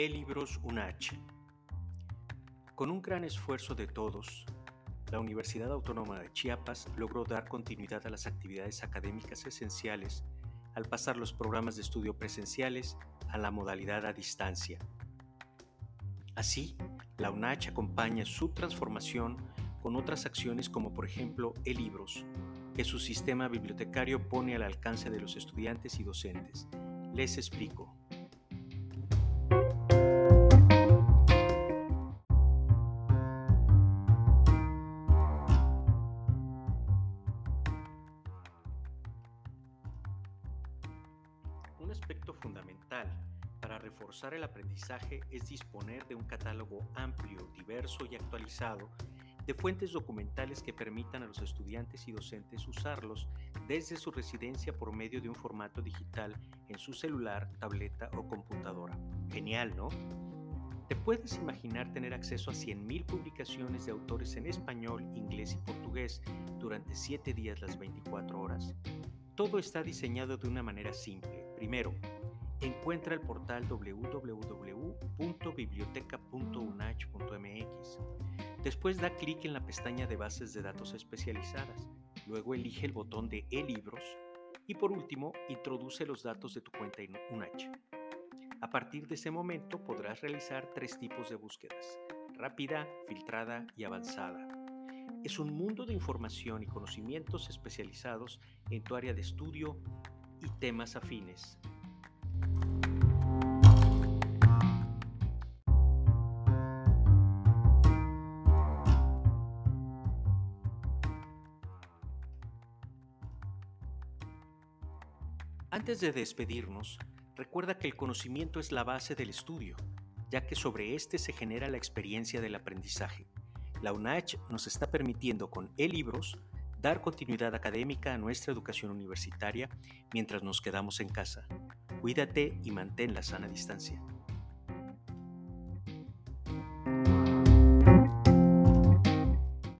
E-Libros UNACH. Con un gran esfuerzo de todos, la Universidad Autónoma de Chiapas logró dar continuidad a las actividades académicas esenciales al pasar los programas de estudio presenciales a la modalidad a distancia. Así, la UNACH acompaña su transformación con otras acciones como por ejemplo e-libros, que su sistema bibliotecario pone al alcance de los estudiantes y docentes. Les explico. Un aspecto fundamental para reforzar el aprendizaje es disponer de un catálogo amplio, diverso y actualizado de fuentes documentales que permitan a los estudiantes y docentes usarlos desde su residencia por medio de un formato digital en su celular, tableta o computadora. Genial, ¿no? ¿Te puedes imaginar tener acceso a 100.000 publicaciones de autores en español, inglés y portugués durante 7 días las 24 horas? Todo está diseñado de una manera simple. Primero, encuentra el portal www.biblioteca.unach.mx. Después da clic en la pestaña de bases de datos especializadas. Luego elige el botón de e-libros y por último introduce los datos de tu cuenta en UNACH. A partir de ese momento podrás realizar tres tipos de búsquedas, rápida, filtrada y avanzada. Es un mundo de información y conocimientos especializados en tu área de estudio y temas afines. Antes de despedirnos, recuerda que el conocimiento es la base del estudio, ya que sobre este se genera la experiencia del aprendizaje. La UNACH nos está permitiendo con e-libros dar continuidad académica a nuestra educación universitaria mientras nos quedamos en casa. Cuídate y mantén la sana distancia.